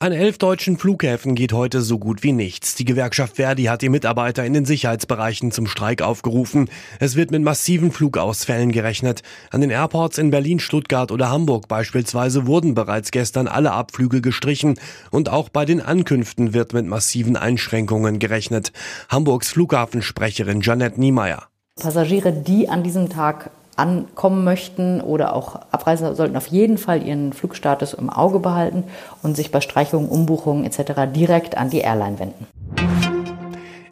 An elf deutschen Flughäfen geht heute so gut wie nichts. Die Gewerkschaft Verdi hat die Mitarbeiter in den Sicherheitsbereichen zum Streik aufgerufen. Es wird mit massiven Flugausfällen gerechnet. An den Airports in Berlin, Stuttgart oder Hamburg beispielsweise wurden bereits gestern alle Abflüge gestrichen und auch bei den Ankünften wird mit massiven Einschränkungen gerechnet. Hamburgs Flughafensprecherin Janette Niemeyer. Passagiere, die an diesem Tag ankommen möchten oder auch abreisen sollten auf jeden Fall ihren Flugstatus im Auge behalten und sich bei Streichungen, Umbuchungen etc. direkt an die Airline wenden.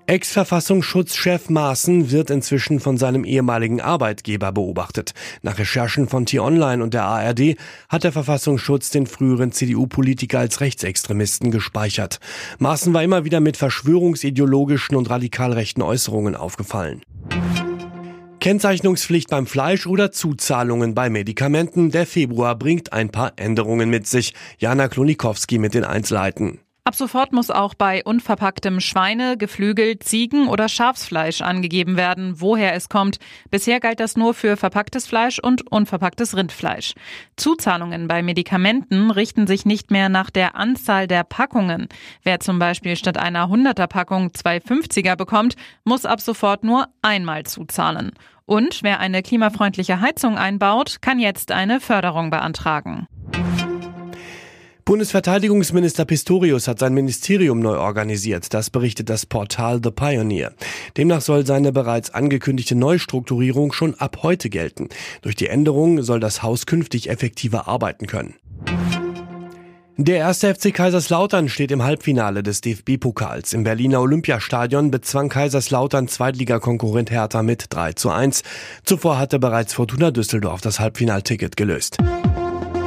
Ex-Verfassungsschutzchef Maaßen wird inzwischen von seinem ehemaligen Arbeitgeber beobachtet. Nach Recherchen von T-Online und der ARD hat der Verfassungsschutz den früheren CDU-Politiker als Rechtsextremisten gespeichert. Maaßen war immer wieder mit verschwörungsideologischen und radikal rechten Äußerungen aufgefallen. Kennzeichnungspflicht beim Fleisch oder Zuzahlungen bei Medikamenten. Der Februar bringt ein paar Änderungen mit sich. Jana Klonikowski mit den Einzelheiten. Ab sofort muss auch bei unverpacktem Schweine, Geflügel, Ziegen oder Schafsfleisch angegeben werden, woher es kommt. Bisher galt das nur für verpacktes Fleisch und unverpacktes Rindfleisch. Zuzahlungen bei Medikamenten richten sich nicht mehr nach der Anzahl der Packungen. Wer zum Beispiel statt einer 100er Packung zwei 50er bekommt, muss ab sofort nur einmal zuzahlen. Und wer eine klimafreundliche Heizung einbaut, kann jetzt eine Förderung beantragen. Bundesverteidigungsminister Pistorius hat sein Ministerium neu organisiert. Das berichtet das Portal The Pioneer. Demnach soll seine bereits angekündigte Neustrukturierung schon ab heute gelten. Durch die Änderung soll das Haus künftig effektiver arbeiten können. Der erste FC Kaiserslautern steht im Halbfinale des DFB-Pokals. Im Berliner Olympiastadion bezwang Kaiserslautern Zweitligakonkurrent Hertha mit 3 zu 1. Zuvor hatte bereits Fortuna Düsseldorf das Halbfinalticket gelöst.